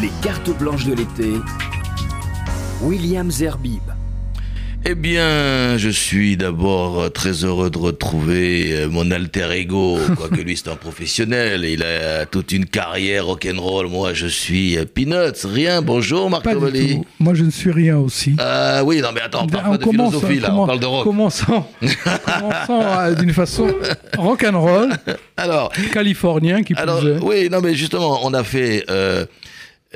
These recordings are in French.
Les cartes blanches de l'été. William Zerbib. Eh bien, je suis d'abord très heureux de retrouver euh, mon alter ego, quoique lui c'est un professionnel, il a toute une carrière rock'n'roll. Moi, je suis euh, Peanuts, rien. Bonjour Marc Pas du tout. Moi, je ne suis rien aussi. Ah oui, non mais attends, on parle pas de philosophie là, on parle de rock. Commençons, commençons euh, d'une façon rock'n'roll. Alors, californien qui alors, plus est. oui, non mais justement, on a fait euh,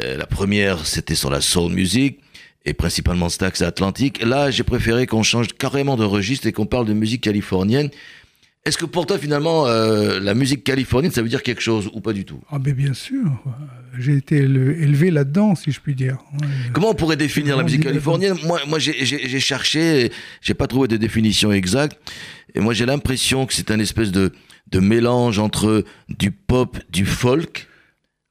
euh, la première, c'était sur la soul music et principalement Stax Atlantique. Là, j'ai préféré qu'on change carrément de registre et qu'on parle de musique californienne. Est-ce que pour toi, finalement, euh, la musique californienne, ça veut dire quelque chose ou pas du tout? Ah, mais bien sûr. J'ai été éle- élevé là-dedans, si je puis dire. Comment on pourrait définir la musique californienne? Moi, moi j'ai- cherché, j'ai pas trouvé de définition exacte. Et moi, j'ai l'impression que c'est un espèce de, de mélange entre du pop, du folk,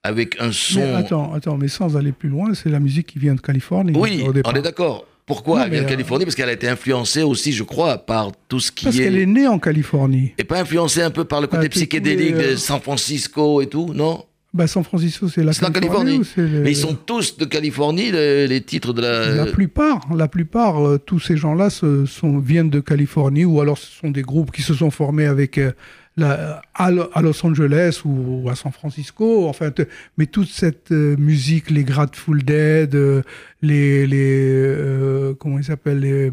avec un son. Mais attends, attends, mais sans aller plus loin, c'est la musique qui vient de Californie. oui, au on est d'accord. Pourquoi Non, elle vient de euh, Californie? Parce qu'elle a été influencée aussi, je crois, par tout ce qui Parce est. qu'elle est née en Californie. Et pas influencée un peu par le côté Ah, tous- psychédélique les, euh, de San Francisco et tout, non? Bah, San Francisco, c'est la Californie. Californie. Mais ils sont tous de Californie, les, les titres de la. La plupart, la plupart, euh, tous ces gens-là sont, viennent de Californie ou alors ce sont des groupes qui se sont formés avec euh, la, à, Lo- à Los Angeles ou, ou à San Francisco. Enfin, mais toute cette euh, musique, les Grateful Dead, euh, les, les euh, comment ils s'appellent les,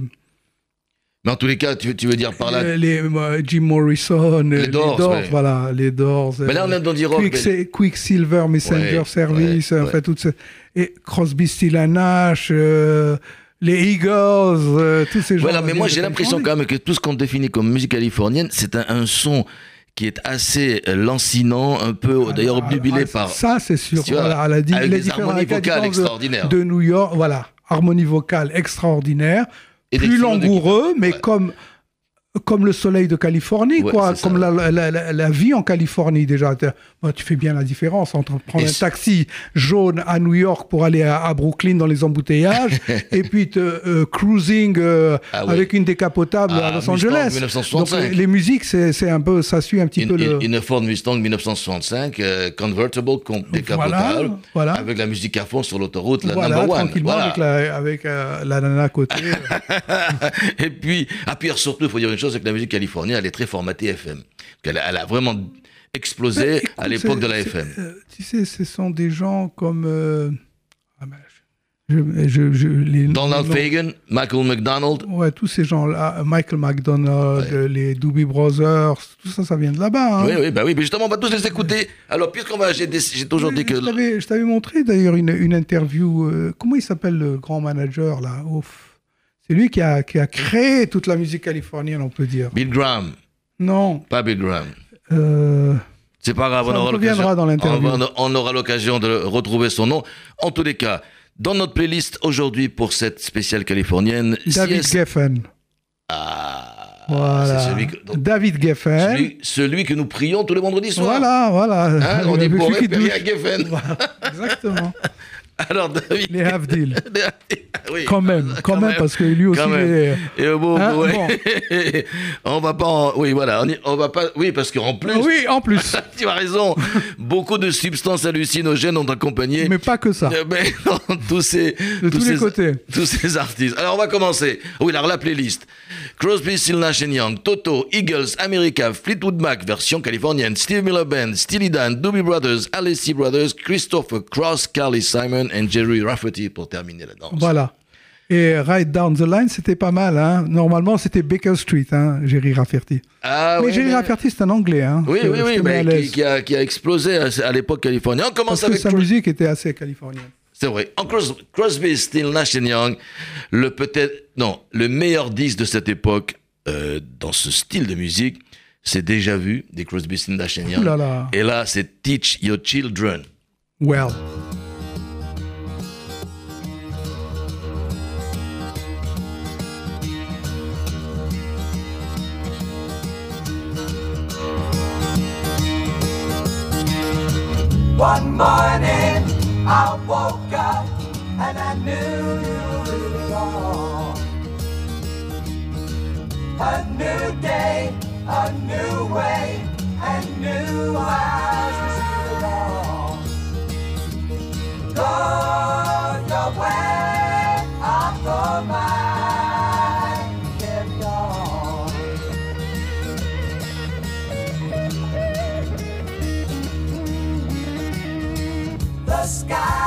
Mais en tous les cas, tu, tu veux dire par là. les, les, Jim Morrison, les, Doors, ouais. voilà, les Doors. Mais là, on est dans du rock. Quick- mais- Quicksilver Messenger Ouais, Service, ouais, enfin ouais. toutes ces... et Crosby, Still Nash, euh, les Eagles, euh, tous ces gens. Voilà, mais moi j'ai l'impression quand même que tout ce qu'on définit comme musique californienne, c'est un, un son qui est assez euh, lancinant, un peu d'ailleurs obnubilé par. Ça, c'est sûr. Tu vois, Voilà, la, di- avec la des harmonies la vocales de- extraordinaires. De, New York, voilà, harmonie vocale extraordinaire, Et plus langoureux, mais Ouais. comme comme le soleil de Californie, Ouais, quoi, comme la, la, la- la vie en Californie déjà. Bon, tu fais bien la différence entre prendre Et un taxi jaune à New York pour aller à, à Brooklyn dans les embouteillages et puis te, euh, cruising euh, Ah oui. avec une décapotable Ah, à Los Angeles. 1965. Donc les, les musiques, c'est un peu, ça suit un petit Une, peu le. une- une Ford Mustang 1965 euh, convertible, décapotable, Voilà, voilà. avec la musique à fond sur l'autoroute, la voilà, number one. tranquillement Voilà. avec, la, avec euh, la nana à côté. Et puis, ah, puis surtout, il faut dire une chose, c'est que la musique californienne, elle est très formatée FM. Elle, a- elle a vraiment explosé Écoute, à l'époque de la FM. euh, tu sais, ce sont des gens comme. euh, ah ben, je, je- je- les, Donald noms- Fagan, Michael McDonald, Ouais, tous ces gens-là, Michael McDonald, Ouais. euh, les Doobie Brothers, tout ça, ça vient de là-bas. hein. Oui, oui, bah oui, mais justement, on va tous les écouter. Alors, puisqu'on va, j'ai, toujours dit que. Je t'avais- je t'avais montré d'ailleurs une, une interview. euh, comment il s'appelle le grand manager là Ouf. C'est lui qui a, qui a créé toute la musique californienne, on peut dire. Bill Graham, Non. pas Bill Graham. euh, C'est pas grave, on aura reviendra l'occasion. dans l'interview. On, on aura l'occasion de retrouver son nom. En tous les cas, dans notre playlist aujourd'hui pour cette spéciale californienne, David CS Geffen. Ah, Voilà. celui que, donc, David Geffen. celui, celui que nous prions tous les vendredis soirs. Voilà, voilà. Hein, on dit pour. Geffen. Voilà, exactement. Alors, David. Les half-deals. oui. Quand même, quand, même, parce que lui aussi, est- Et bon, Hein, ouais. on va pas, en- oui, voilà, on, y- on va pas, oui, parce qu'en plus, Oui, en plus. tu as raison, beaucoup de substances hallucinogènes ont accompagné. Mais pas que ça. Euh, ben, non, tous ces, De tous les ces- côtés. tous ces artistes. Alors on va commencer. Oui, alors la playlist. Crosby, Still Nash Young, Toto, Eagles, America, Fleetwood Mac, version californienne, Steve Miller Band, Steely Dan, Doobie Brothers, Alessi Brothers, Christopher Cross, Carly Simon et Jerry Rafferty pour terminer la danse. Voilà. Et Ride Down the Line, c'était pas mal. Hein. Normalement, c'était Baker Street, hein, Jerry Rafferty. Ah, mais ouais, Jerry mais- Rafferty, c'est un anglais. Hein, Oui, oui, oui, mais qui, a, qui a explosé à, à l'époque californienne. On commence Parce que avec sa Cros- musique était assez californienne. C'est vrai. En Cros- Crosby, Still, Nash Young, le peut-être, non, le meilleur disque de cette époque euh, dans ce style de musique, c'est déjà vu des Crosby, Still, Nash Young. Ouh là là. Et là, c'est Teach Your Children. Well. One morning I woke up and I knew it all. A new day, a new way, and new eyes to see it all. Lord, The sky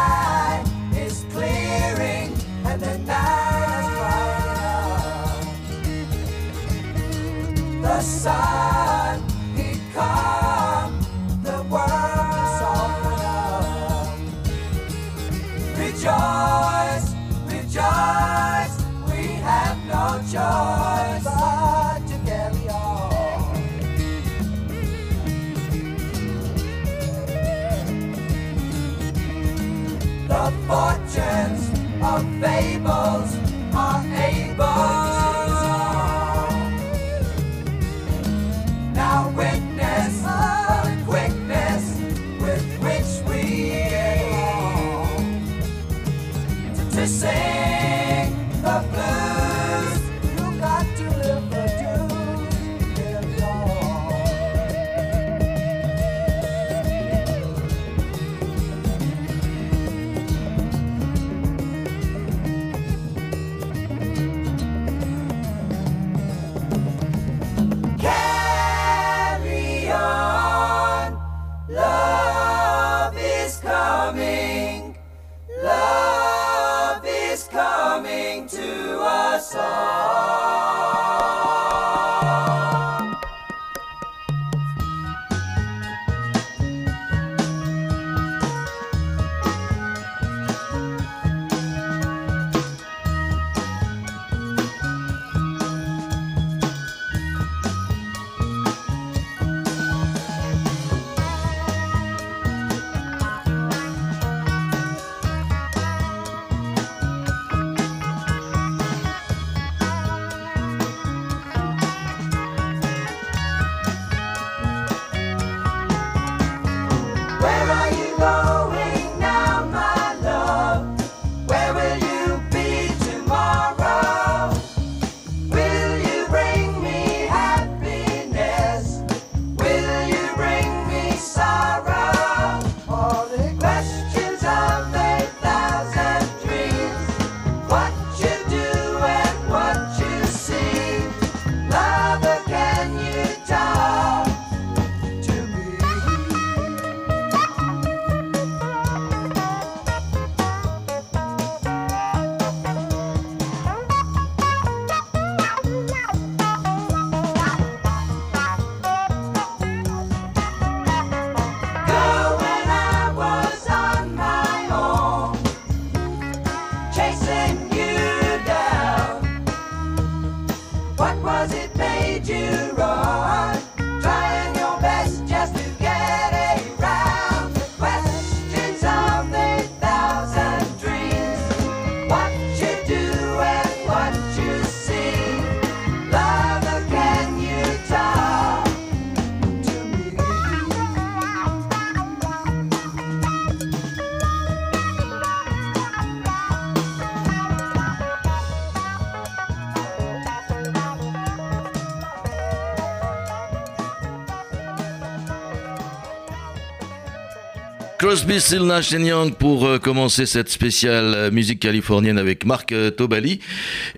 Crosby, Still, Nash Young pour euh, commencer cette spéciale euh, musique californienne avec Marc euh, Tobali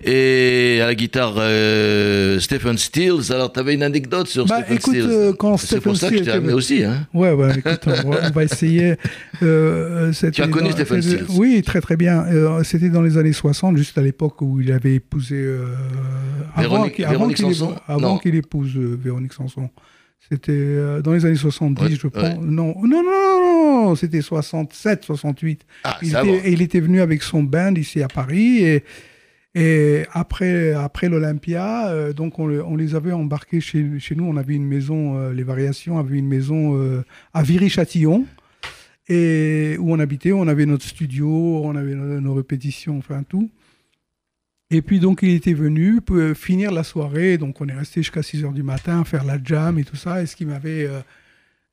et à la guitare euh, Stephen Stills. Alors, tu avais une anecdote sur Bah, Stephen écoute, Stills quand C'est Stephen pour ça que je Stills t'ai amené aussi. Hein. Ouais, ouais, écoute, on va, on va essayer. C'était Tu as connu dans- Stephen Stills Oui, très très bien. C'était dans les années 60, juste à l'époque où il avait épousé. avant Véronique- avant Véronique qu'il Sanson? épouse- Avant Non. qu'il épouse Véronique Sanson. C'était euh, dans les années 70, Ouais, je pense. ouais. Non, non, non, non, non, c'était 67, 68. Ah, il, était, et il était venu avec son band ici à Paris et, et après, après l'Olympia, euh, donc on, on les avait embarqués chez, chez nous. On avait une maison, euh, les variations avaient une maison euh, à Viry-Châtillon et où on habitait. On avait notre studio, on avait nos, nos répétitions, enfin tout. Et puis donc il était venu pour euh, finir la soirée, donc on est resté jusqu'à 6 heures du matin, faire la jam et tout ça. Et ce qui m'avait euh,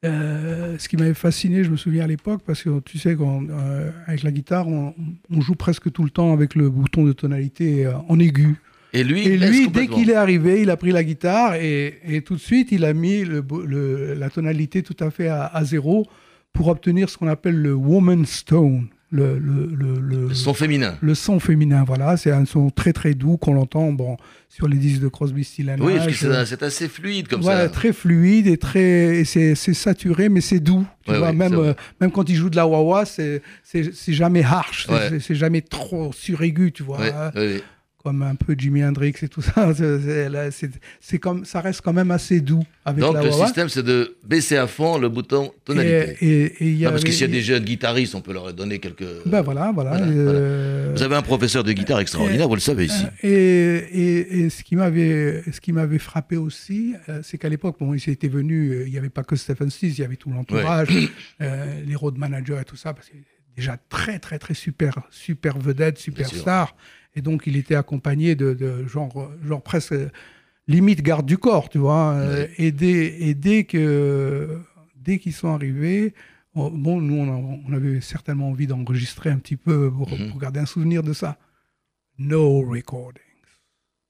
euh, ce qui m'avait fasciné, je me souviens à l'époque, parce que tu sais, quand, euh, avec la guitare, on, on joue presque tout le temps avec le bouton de tonalité en aigu. Et lui, Et dès qu'il est arrivé, il a pris la guitare et, et tout de suite, il a mis le, bo- le- la tonalité tout à fait à, à zéro pour obtenir ce qu'on appelle le woman stone. Le, le, le, le- son féminin. le son féminin. Voilà, c'est un son très très doux qu'on entend bon, sur les disques de Crosby, Stills Oui, parce que Nash, c'est assez fluide comme voilà, ça. très fluide et très, c'est c'est saturé, mais c'est doux. Tu Ouais, vois, ouais, même, euh, même quand il joue de la wah c'est c'est c'est jamais harsh, c'est- Ouais. c'est c'est jamais trop suraigu, tu vois. Hein. Comme un peu Jimi Hendrix et tout ça. C'est- comme, ça reste quand même assez doux avec Donc la le système, c'est de baisser à fond le bouton tonalité. et, et il y Non, parce que s'il y a des jeunes guitaristes, on peut leur donner quelques. Ben voilà, voilà. Voilà, euh, Vous avez un professeur de guitare extraordinaire, vous le savez ici. Et, et, et ce qui m'avait ce qui m'avait frappé aussi, euh, c'est qu'à l'époque, bon, ils étaient venus, euh, il n'y avait pas que Stephen Stills, il y avait tout l'entourage, euh, les road managers et tout ça, parce était déjà très très très super super vedette, super star, et donc il était accompagné de, de genre genre presque limite garde du corps, tu vois, euh, Ouais. et dès et dès que dès qu'ils sont arrivés. on- Bon, nous, on, a- on avait certainement envie d'enregistrer un petit peu pour, Mhm. pour garder un souvenir de ça. No recording.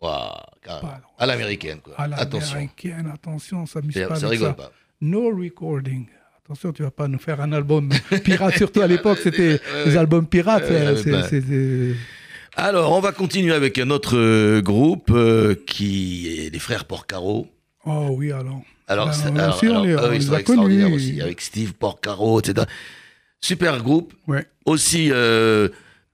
Waouh, carrément. Pas- à l'américaine, quoi. À Attention. l'américaine, attention, ça pas avec rigole ça. pas. No recording. Attention, tu vas pas nous faire un album pirate, surtout à l'époque, c'était ouais. albums pirates. Euh, c'est- Alors, on va continuer avec un autre euh, groupe euh, qui est les frères Porcaro. Oh oui, alors. Alors, c'est- on- alors, aussi, on alors, les- eux, on ils les sont a extraordinaires connus. aussi, avec Steve Porcaro, etc. Super groupe. Ouais. Aussi, euh,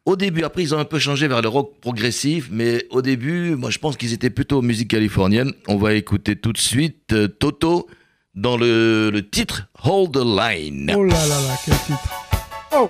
au début, après, ils ont un peu changé vers le rock progressif, mais au début, moi, je pense qu'ils étaient plutôt musique californienne. On va écouter tout de suite euh, Toto dans le, le titre Hold the Line. Oh là là là, quel titre. Oh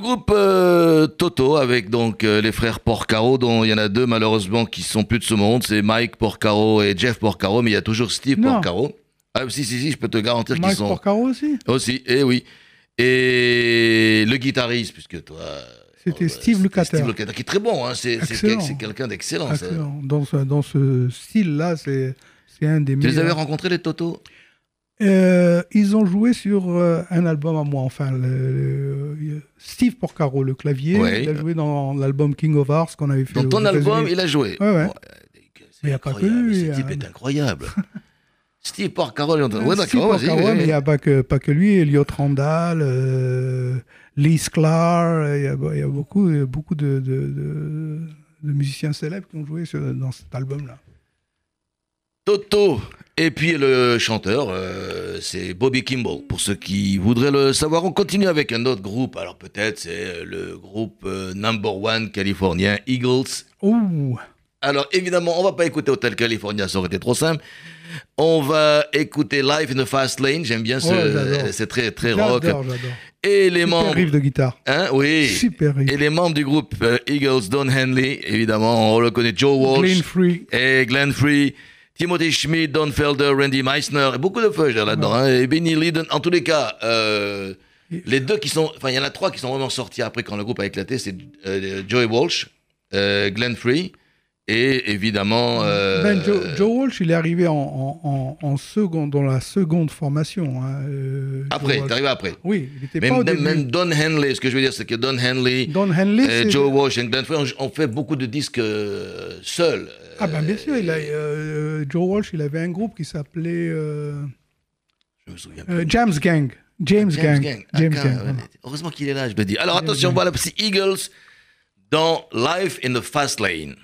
Le groupe euh, Toto avec donc euh, les frères Porcaro dont il y en a deux malheureusement qui sont plus de ce monde, c'est Mike Porcaro et Jeff Porcaro, mais il y a toujours Steve Non. Porcaro. Ah si si si, je peux te garantir qu'ils Mike sont Porcaro aussi aussi. Eh oui. Et le guitariste puisque toi C'était euh, Steve Lukather. Steve Lukather, qui est très bon, hein, c'est quelqu'un d'excellent. Dans ce, dans ce style-là, c'est un des Tu les avais meilleurs. rencontrés les Toto? Euh, ils ont joué sur euh, un album à moi, enfin, le- le- Steve Porcaro, le clavier. Ouais. Il a joué dans l'album King of Hearts qu'on avait fait. Dans ton album, il a joué. Ouais, ouais. Mais y a pas que Ce type est incroyable. Steve Porcaro, il ouais, d'accord, Porcaro, mais il n'y a pas que, pas que lui, Elliot Randall, euh, Lee Sklar, il y a, il y a beaucoup, beaucoup de, de, de- de musiciens célèbres qui ont joué sur- dans cet album-là. Toto. Et puis le chanteur, euh, c'est Bobby Kimball. Pour ceux qui voudraient le savoir, on continue avec un autre groupe. Alors peut-être c'est le groupe euh, number one californien, Eagles. Ouh, Alors évidemment, on va pas écouter Hotel California, ça aurait été trop simple. On va écouter Live in the Fast Lane. J'aime bien ce, Oh, c'est très très rock. j'adore, j'adore. Et les Super membres, riff de guitare. hein, oui. Super riff. Et les membres du groupe euh, Eagles, Don Henley, évidemment, on le connaît, Joe Walsh. Glenn Free. et Glenn Free, Timothy Schmidt, Don Felder, Randy Meissner, et beaucoup de j'ai là-dedans, hein, et Benny Lydon. En tous les cas, euh, les deux qui sont, enfin il y en a trois qui sont vraiment sortis après quand le groupe a éclaté, c'est euh, Joey Walsh, euh, Glenn Free et évidemment. euh, Ben, Joe, Joe Walsh, il est arrivé en, en, seconde, dans la seconde formation. hein, après, t'es arrivé après. Oui, il n'était Même, pas au même, début. même Don Henley, ce que je veux dire, c'est que Don Henley, Don Henley, Joe Walsh et Glenn Free ont, fait beaucoup de disques seuls. Ah ben bien sûr, il a, euh, Joe Walsh, il avait un groupe qui s'appelait euh, Je me souviens euh, plus. James Gang. James, Gang. Ah, James quand- Gang. Heureusement qu'il est là, je me dis. Alors James attention, Gang. voilà, c'est Eagles dans Life in the Fast Lane.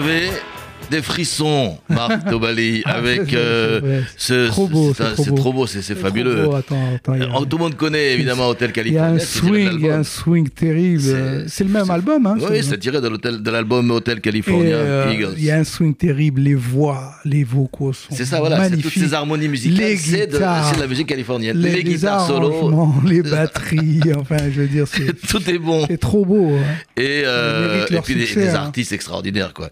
Avait des frissons, Marc Tobali, avec c'est- euh, ce. trop beau, c'est trop beau. trop beau, c'est fabuleux. trop beau, attends, a- Euh, Tout le monde connaît évidemment Hôtel Il y a California. un swing, il y a un swing terrible. C'est- le même album, hein. Oui, ce- c'est tiré de l'album Hôtel California, euh, Eagles. Il y a un swing terrible, les voix, les vocaux sont C'est ça, voilà, c'est toutes ces harmonies musicales, Les c'est de, la musique californienne. les, guitares solo, les batteries, enfin, je veux dire, c'est tout est bon. c'est trop beau. hein. Et, euh, et puis des, succès, des hein. artistes extraordinaires, quoi.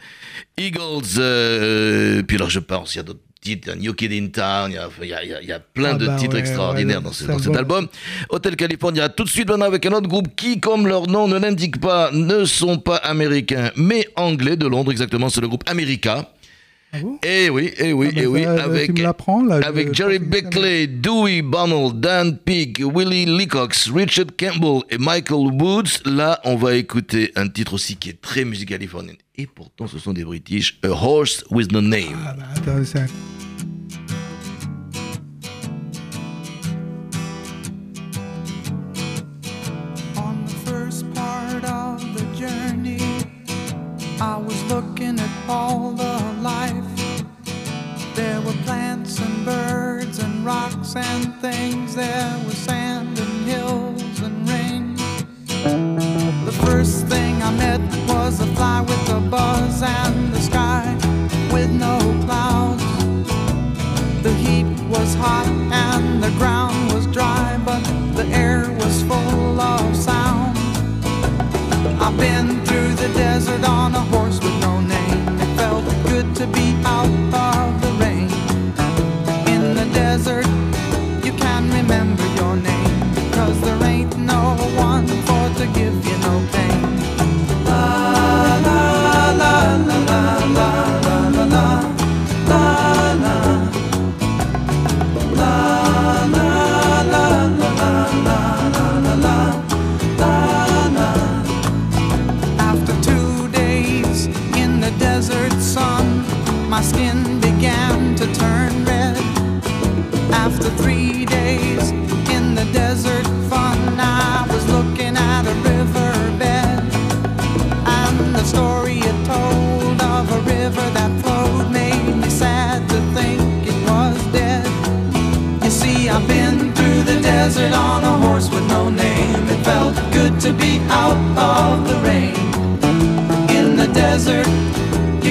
Eagles, euh, puis alors je pense, il y a d'autres titres, il y a New Kid in Town, il y a, y y plein Ah de bah titres ouais, extraordinaires ouais, dans, ce- dans cet album. Hôtel California, tout de suite maintenant avec un autre groupe qui, comme leur nom ne l'indique pas, ne sont pas américains, mais anglais de Londres, exactement, c'est le groupe America. Ah bon Et oui, et oui, Ah bah et oui, ça, tu avec, là, avec je Jerry Beckley, Dewey Bunnell, Dan Peake, Willie Leacox, Richard Campbell et Michael Woods. Là, on va écouter un titre aussi qui est très californienne. Et pourtant, ce sont des British. A Horse with No Name. Ah bah, attends, c'est un- On the first part of the journey, I was looking at all the and birds and rocks and things. There was sand and hills and rain. The first thing I met was a fly with a buzz and the sky with no clouds. The heat was hot and the ground was dry, but the air was full of sound. I've been through the desert on a horse with no name. It felt good to be desert sun, my skin began to turn red. After three days in the desert fun, I was looking at a riverbed. And the story it told of a river that flowed made me sad to think it was dead. You see, I've been through the desert on a horse with no name. It felt good to be out of the rain.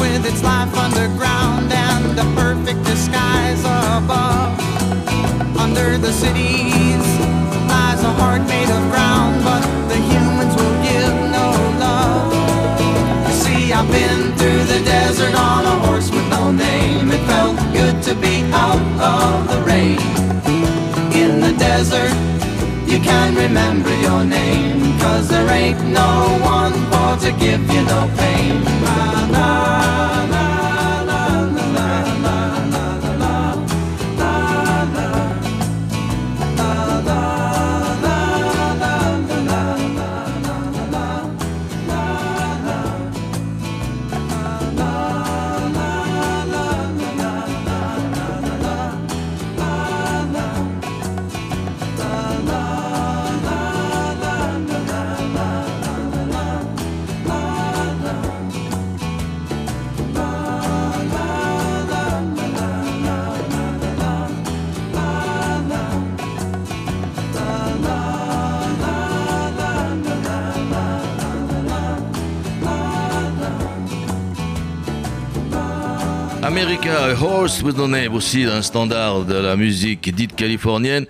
With its life underground and a perfect disguise above. Under the cities lies a heart made of ground, but the humans will give no love. You see, I've been through the desert on a horse with no name. It felt good to be out of the rain. In the desert, you you can remember your name. Cause there ain't no one for to give you no pain. A Horse with No Name, aussi un standard de la musique dite californienne.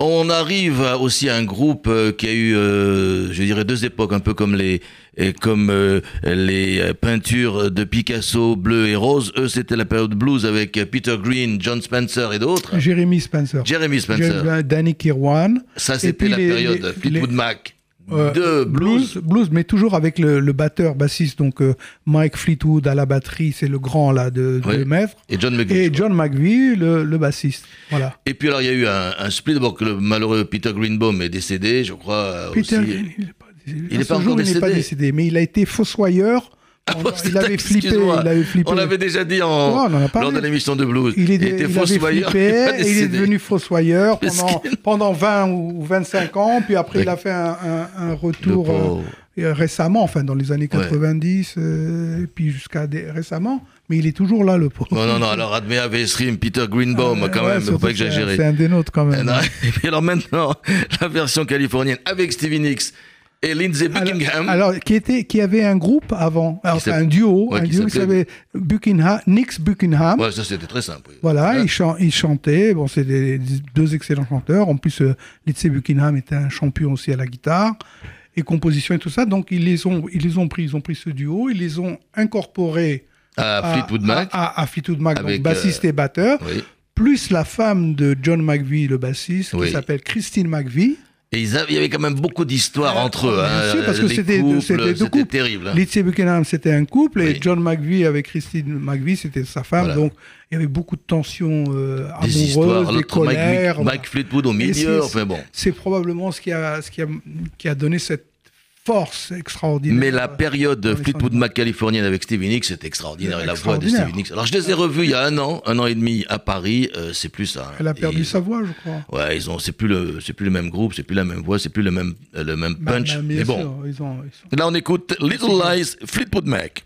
On arrive aussi à un groupe euh, qui a eu, euh, je dirais, deux époques, un peu comme les, et comme euh, les euh, peintures de Picasso, bleu et rose. Eux, c'était la période blues avec euh, Peter Green, John Spencer et d'autres. Jeremy Spencer. Jeremy Spencer. Jeremy- Danny Kirwan. Ça, c'était la les- période les- Fleetwood les- Mac. Euh, de blues. blues, mais toujours avec le, le batteur bassiste, donc euh, Mike Fleetwood à la batterie, c'est le grand là de, de. Maître, Et John McVie. et John McVie, le, le bassiste. Voilà. Et puis alors, il y a eu un, un split. Que le malheureux Peter Greenbaum est décédé, je crois. euh, Peter, aussi. Green, il n'est pas décédé. Il est pas jour, il n'est pas décédé. décédé, mais il a été fossoyeur. Ah, bon, il avait flippé. Il avait flippé. On l'avait déjà dit en, lors de l'émission de blues. Il, est, était il fossoyeur, flippé, il il est devenu fossoyeur pendant, pendant 20 ou 25 ans, puis après il a fait un, un- un Le retour euh, euh, récemment, enfin dans les années Ouais. 90, euh, et puis jusqu'à récemment, mais il est toujours là le pauvre. Non, non, non, alors Admea Vestrim, Peter Greenbaum, Euh, quand ouais, même, faut pas que exagérer. C'est un des nôtres quand Et même. non, et puis alors maintenant, la version californienne avec Stevie Nicks et Lindsey Buckingham. Alors, alors, qui, était, qui avait un groupe avant, s'appelle- un duo, Ouais, un qui duo qui s'appelait- Buckingham, Nix Buckingham. Ouais, ça c'était très simple. Voilà, Ouais. ils, chan-. Bon, c'est des, des- deux excellents chanteurs. En plus, euh, Lindsey Buckingham était un champion aussi à la guitare et composition et tout ça. Donc, ils les ont, ils les ont pris. Ils ont pris ce duo, ils les ont incorporés À Fleetwood Mac. à, à Fleetwood Mac, donc Avec, bassiste euh, et batteur, Oui. plus la femme de John McVie, le bassiste, Oui. qui s'appelle Christine McVie. Et ils avaient- il y avait quand même beaucoup d'histoires Euh, entre eux. bien hein, sûr, parce que c'était deux- couples, deux terrible. hein. Buckingham, c'était un couple, et. John McVie avec Christine McVie, c'était sa femme. Voilà. Donc, il y avait beaucoup de tensions euh, Des amoureuses, des Mike, colères. Mike- Mike Fleetwood au milieu. c'est- Enfin bon. C'est probablement ce qui a, ce qui a, qui a donné cette force extraordinaire. Mais la période de Fleetwood. Mac californienne avec Stevie Nicks, c'est extraordinaire. Et la voix de. Stevie Nicks. Alors je les ai revus il y a un an, un an et demi à Paris. euh, c'est plus ça. hein. Elle a perdu Et- sa voix, je crois. Ouais, ils ont. C'est plus le, c'est plus le même groupe, c'est plus la même voix, c'est plus le même, euh, le même Bah, punch. bah, Mais bon. sûr, ils ont- ils sont- Là, on écoute Little Lies, Fleetwood Mac.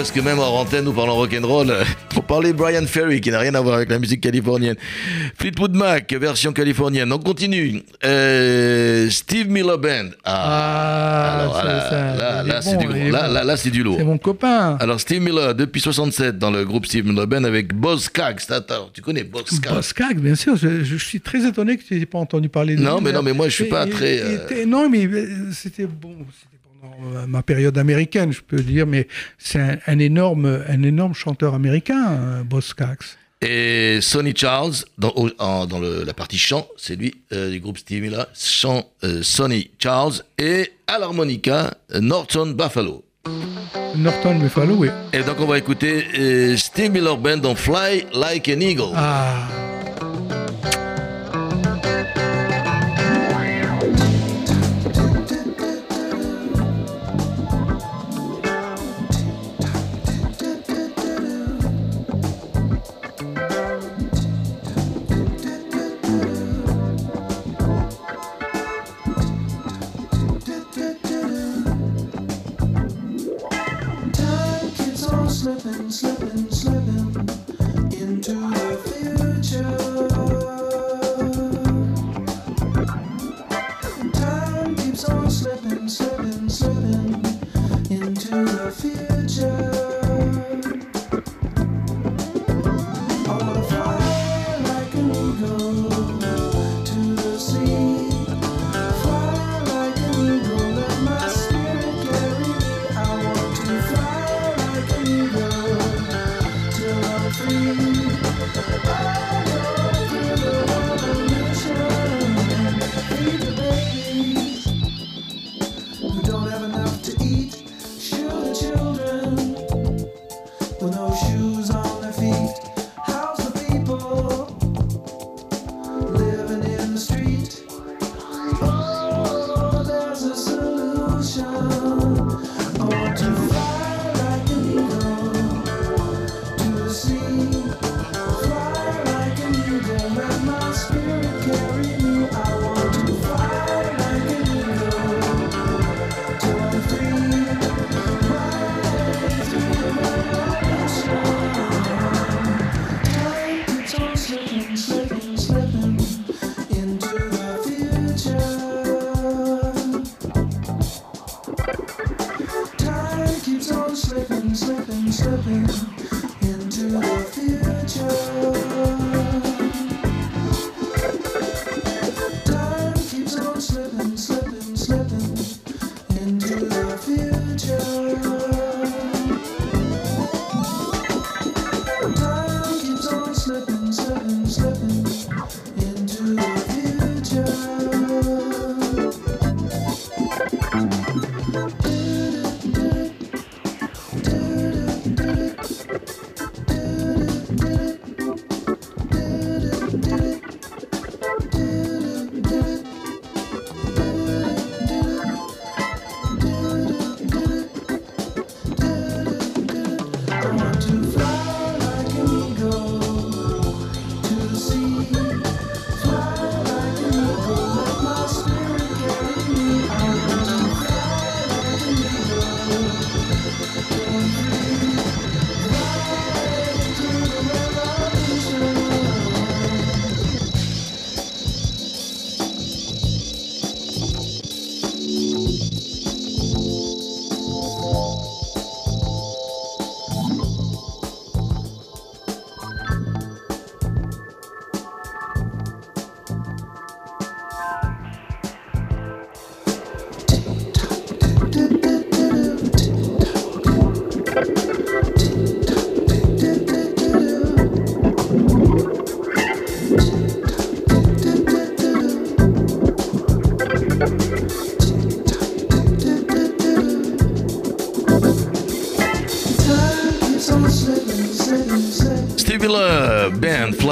Parce que même en antenne, nous parlons rock'n'roll, on parlait Brian Ferry, qui n'a rien à voir avec la musique californienne. Fleetwood Mac, version californienne. On continue. Euh, Steve Miller Band. Ah, alors, ça, là, c'est bon, du bon. là, là, lourd. C'est mon copain. Alors Steve Miller, depuis 67 dans le groupe Steve Miller Band avec Boz Scaggs. Attends, tu connais Boz Scaggs Boss Caggs, bien sûr. Je, je suis très étonné que tu n'aies pas entendu parler de Non, lui. mais non, mais moi, je suis pas très, il euh, non, mais euh, c'était bon. C'était euh, ma période américaine, je peux dire, mais c'est un, un énorme, un énorme chanteur américain, euh, Boss Caggs. Et Sonny Charles, dans, au- en- dans le- la partie chant, c'est lui euh, du groupe Steve Miller, chant euh, Sonny Charles, et à l'harmonica, Norton Buffalo. Norton Buffalo, oui. Et donc on va écouter euh, Steve Miller Band dans Fly Like an Eagle. Ah.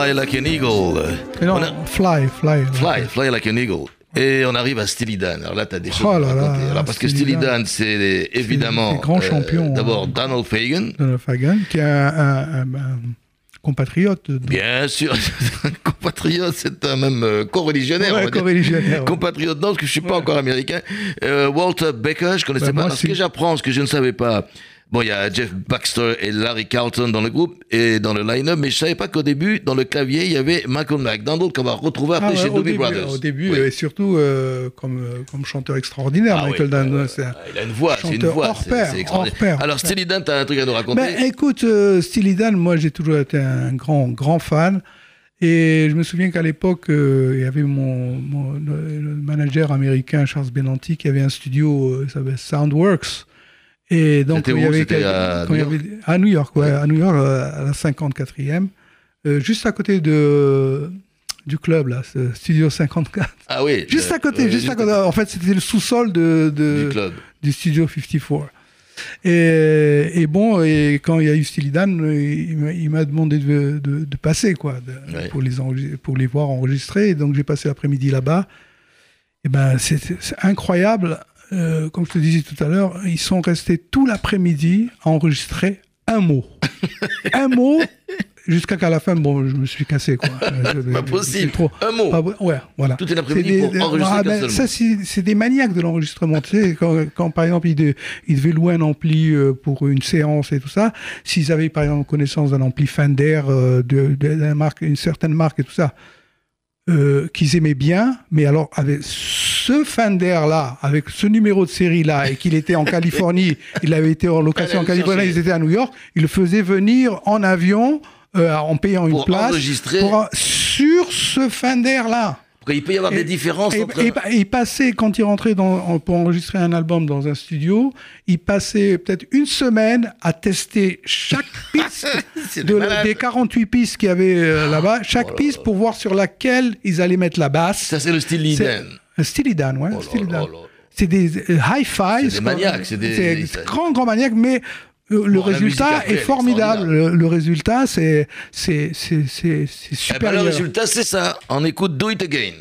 Fly Like an Eagle. Non, On a- Fly, Fly. Fly, Fly Like an Eagle. Et on arrive à Steely Dan. Alors là, tu as des choses Oh à là là, raconter. Alors, parce que Steely Dan. C'est évidemment. des grands champions, D'abord, hein. Donald Fagan. Donald Fagan, qui est un, un- un- un- compatriote. de- Bien sûr, compatriote, c'est un même euh, co-religionnaire. on Ouais, co-religionnaire, ouais. Compatriote, non, parce que je suis pas encore américain. Euh, Walter Baker, je connaissais Ben, pas. ce que j'apprends, ce que je ne savais pas. Bon, il y a Jeff Baxter et Larry Carlton dans le groupe et dans le line-up, mais je savais pas qu'au début, dans le clavier, il y avait Malcolm McDonald qu'on va retrouver après Ah chez Doobie Brothers. Au début, Oui. et surtout euh, comme, euh, comme chanteur extraordinaire, Ah oui, Michael euh, Dunn. c'est un- Il a une voix, c'est une voix. hors pair, hors pair. Alors, Steely Dan, t'as un truc à nous raconter? Ben, écoute, euh, Steely Dan, moi j'ai toujours été un grand, grand fan. Et je me souviens qu'à l'époque, euh, il y avait mon, mon- le, le manager américain Charles Benanti qui avait un studio, euh, ça s'appelle Soundworks. Et donc, il y avait à quand il y New avait- à New York, ouais, à New York, euh, à la 54e, euh, juste à côté de du club là, ce Studio 54. Ah oui. Juste euh, à côté, ouais, juste à côté. En fait, c'était le sous-sol de, de- Du club. du Studio 54. Et, et bon, et quand il y a eu Steely Dan, il m'a- demandé de, de- de passer, quoi, de- Ouais. pour, les pour les voir enregistrer. Et donc j'ai passé l'après-midi là-bas. Et ben, c'est incroyable. Euh, comme je te disais tout à l'heure, ils sont restés tout l'après-midi à enregistrer un mot. un mot, jusqu'à qu'à la fin, bon, je me suis cassé, quoi. Pas possible. trop- Un mot. pas ouais, voilà. Tout un après-midi pour enregistrer ah, ben, Ça, c'est des maniaques de l'enregistrement. Tu sais, quand, quand, par exemple, ils, de- ils devaient louer un ampli euh, pour une séance et tout ça, s'ils avaient par exemple connaissance d'un ampli Fender, euh, de, de- d'un marque, une certaine marque et tout ça, euh, qu'ils aimaient bien, mais alors avec ce Fender-là, avec ce numéro de série-là, et qu'il était en Californie, il avait été en location en Californie, ils étaient à New York, il le faisait venir en avion euh, en payant une place pour sur ce Fender-là. Parce qu'il peut y avoir des différences Et, entre. et- et il passait, quand il rentrait dans, pour enregistrer un album dans un studio, il passait peut-être une semaine à tester chaque piste de, des malades. des 48 pistes qu'il y avait euh, là-bas, chaque piste pour voir sur laquelle ils allaient mettre la basse. Ça, c'est le style Liden. un Steely Dan, ouais. Oh Dan. C'est des euh, hi-fi. C'est des maniaques, c'est des- grands, grands maniaques, mais le résultat est formidable. Le, le résultat, c'est c'est c'est c'est c'est Eh ben, supérieur. le résultat, c'est ça. On écoute Do It Again.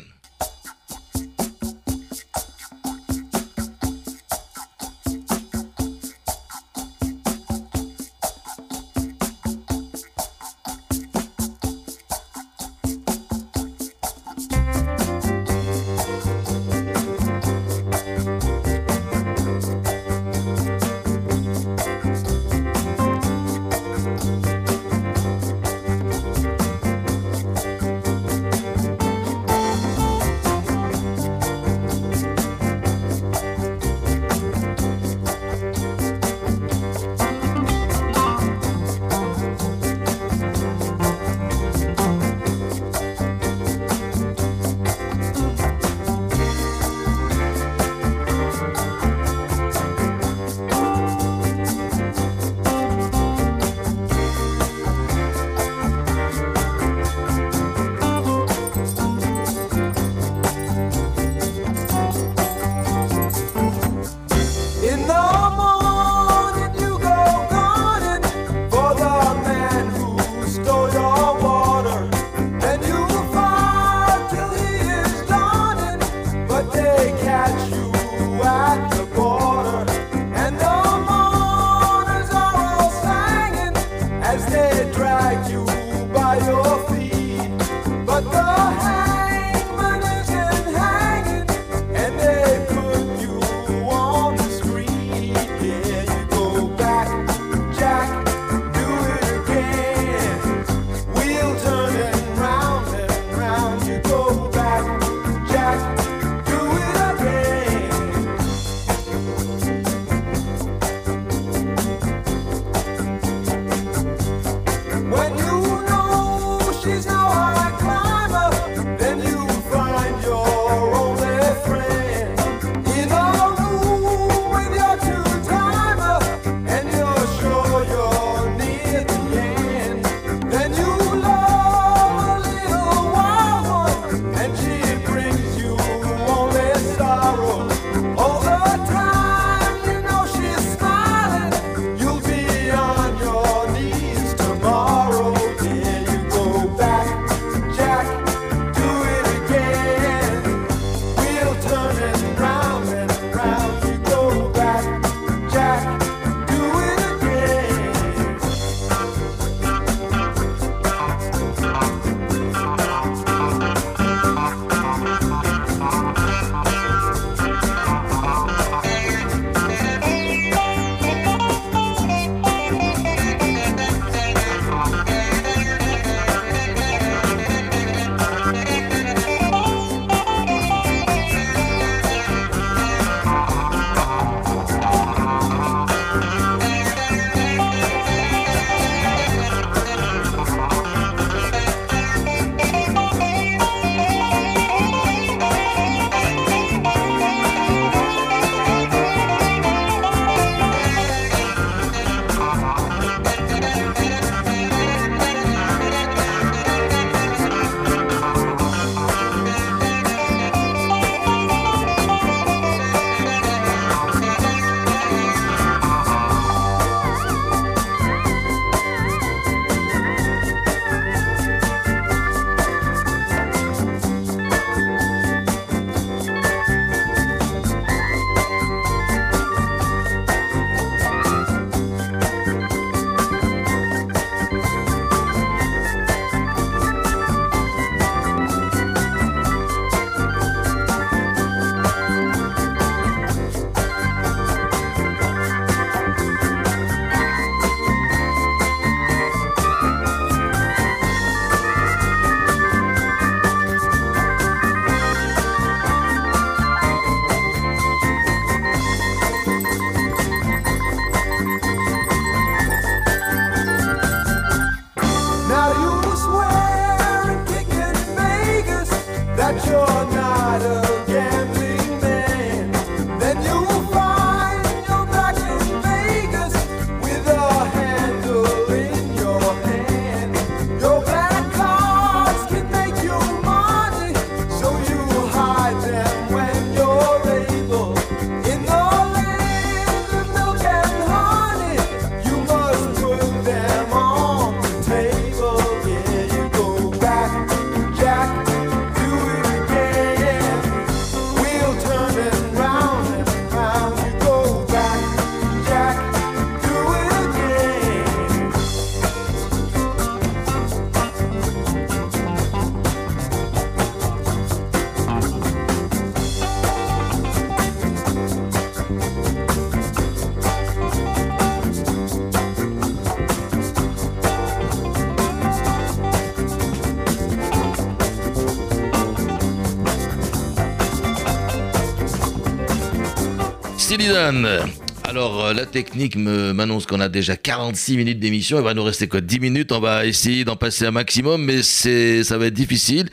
Alors, euh, la technique m'annonce qu'on a déjà 46 minutes d'émission. Il va nous rester quoi 10 minutes? On va essayer d'en passer un maximum, mais c'est, ça va être difficile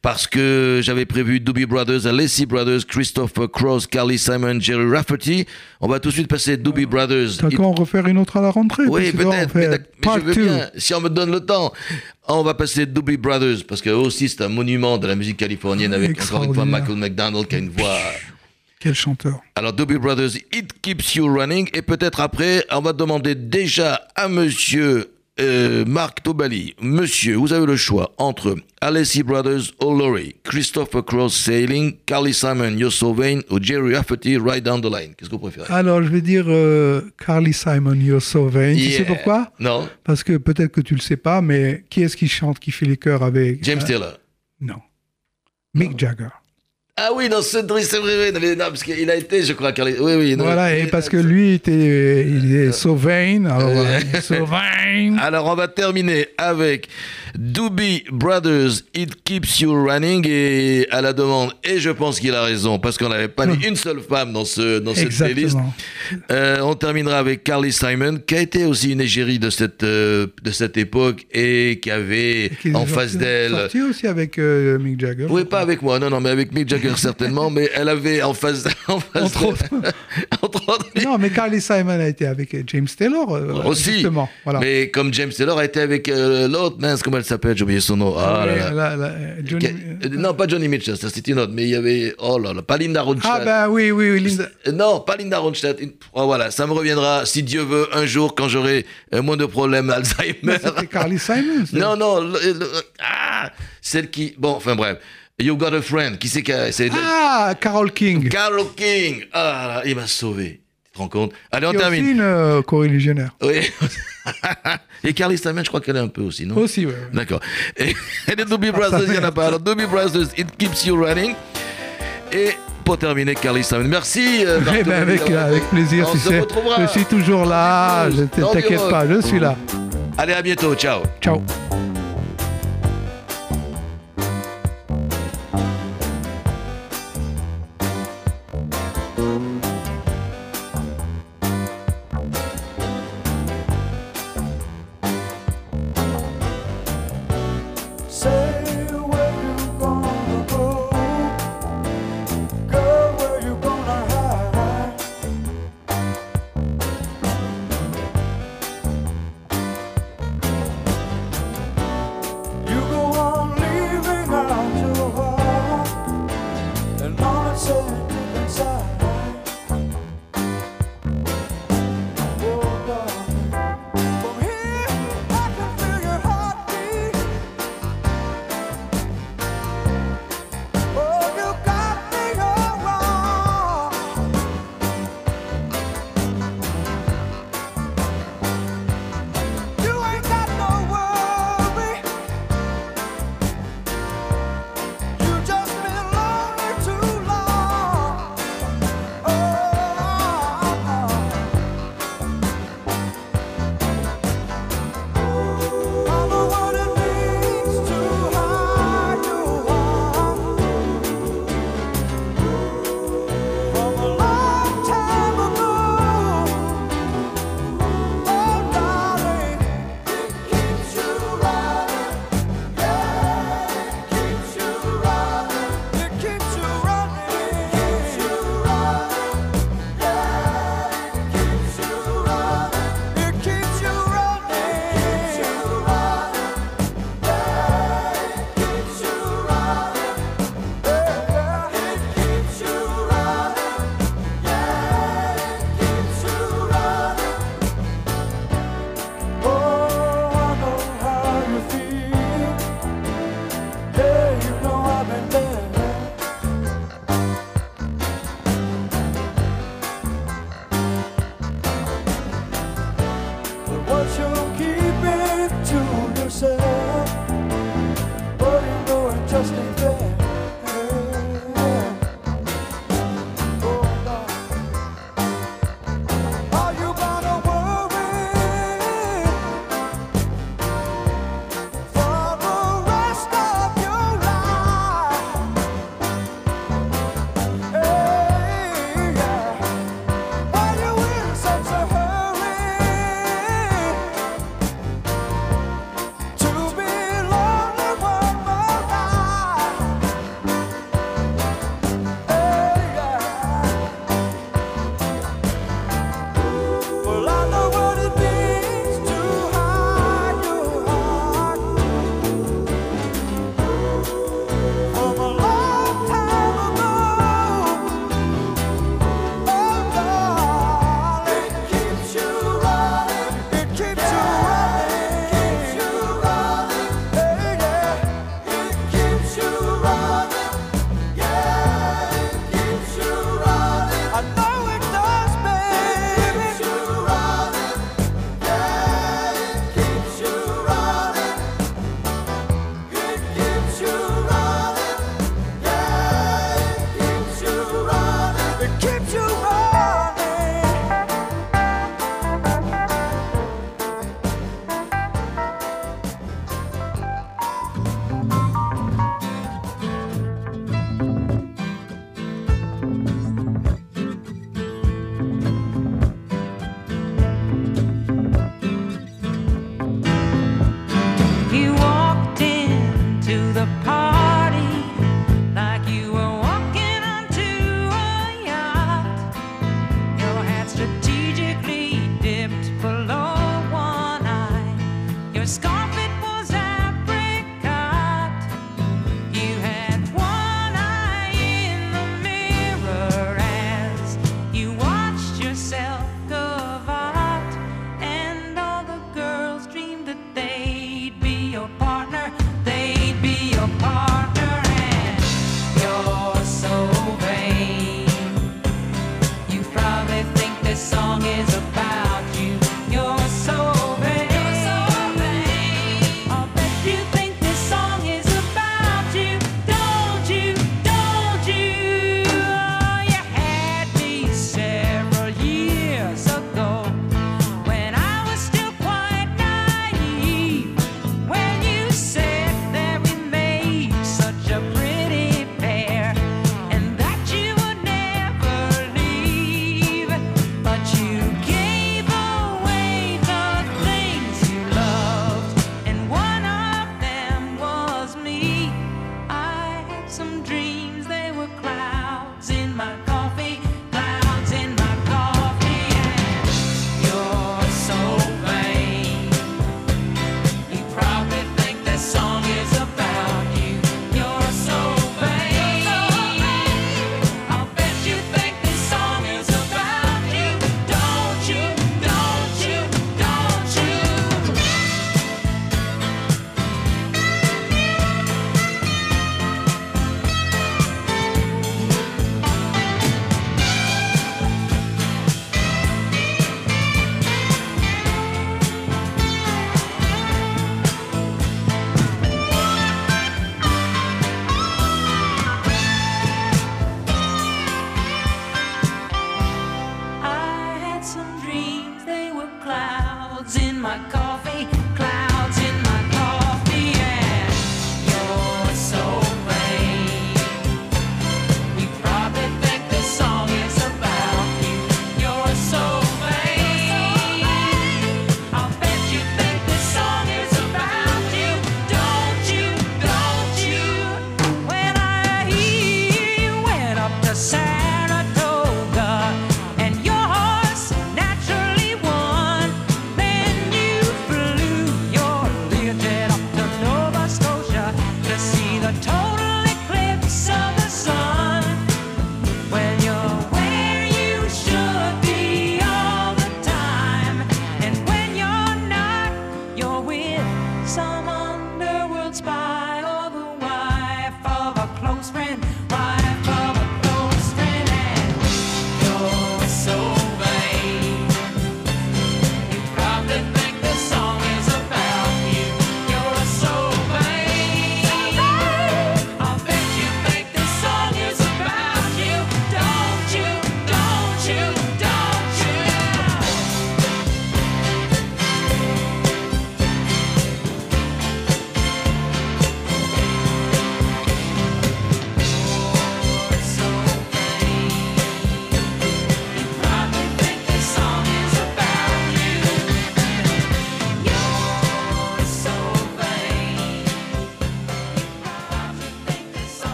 parce que j'avais prévu Doobie Brothers, Alessi Brothers, Christopher Cross, Carly Simon, Jerry Rafferty. On va tout de suite passer Doobie Brothers. T'as qu'à en refaire une autre à la rentrée. Oui, que peut-être, mais, je veux bien, si on me donne le temps. On va passer Doobie Brothers, parce que aussi c'est un monument de la musique californienne avec encore une fois. Michael McDonald qui a une voix. Quel chanteur? Alors Doobie Brothers, It Keeps You Running, et peut-être après, on va demander déjà à monsieur euh, Marc Tobali. Monsieur, vous avez le choix entre Alessi Brothers, O'Laurie, Christopher Cross, Sailing, Carly Simon, You're So Vain, ou Jerry Rafferty, Right Down the Line. Qu'est-ce que vous préférez? Alors, je vais dire euh, Carly Simon, You're So Vain. Tu sais pourquoi? Non Parce que peut-être que tu le sais pas, mais qui est-ce qui chante, qui fait les chœurs avec James euh, Taylor. Non. Mick Jagger. Ah oui, non, c'est vrai, c'est vrai, non, mais non, parce qu'il a été, je crois, Carly. Oui, oui. non, Voilà, et parce que lui était, il est so vain, alors Euh. voilà, il est so vain. Alors, on va terminer avec Doobie Brothers, It Keeps You Running, et à la demande, et je pense qu'il a raison, parce qu'on n'avait pas mis une seule femme dans, ce, dans cette playlist. Euh, on terminera avec Carly Simon, qui a été aussi une égérie de cette, euh, de cette époque, et qui avait Qui en face d'elle... Sorti aussi avec euh, Mick Jagger. Oui, pas avec moi, non, non, mais avec Mick Jagger certainement, mais elle avait en face, en face Entre d'elle- autres. entre autres, Non, mais Carly Simon a été avec James Taylor. aussi. Justement. Voilà. Mais comme James Taylor a été avec l'autre, mince, comment elle s'appelle, j'ai oublié son nom. Ah, là, là. Johnny- Que- euh, non, pas Johnny Mitchell, ça c'était une autre, mais il y avait, oh là là, pas Linda Ronstadt. Ah ben oui, oui, oui, Linda. Euh, Non, pas Linda Ronstadt. Oh, voilà, ça me reviendra, si Dieu veut, un jour, quand j'aurai euh, moins de problèmes Alzheimer. C'était Carly Simon. non, non, le- le- ah, celle qui, bon, enfin bref, You Got a Friend, qui c'est qui a- Ah, Carol King. Carol King. Ah, il m'a sauvé. Te rends compte Allez, on est aussi termine. une euh, co-religionnaire. Oui. Et Carly Simon, je crois qu'elle est un peu aussi, non? Aussi, ouais. D'accord. Et, et les Doobie Brothers, il n'y en a pas. Alors, Doobie Brothers, It Keeps You Running. Et pour terminer, Carly Simon. Merci. euh, Eh ben, avec, d'avoir avec plaisir, On tu sais. Je suis toujours là. Je t'inquiète pas, je suis là. Allez, à bientôt. Ciao. Ciao.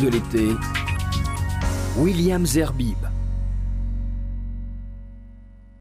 De l'été. William Zerbib.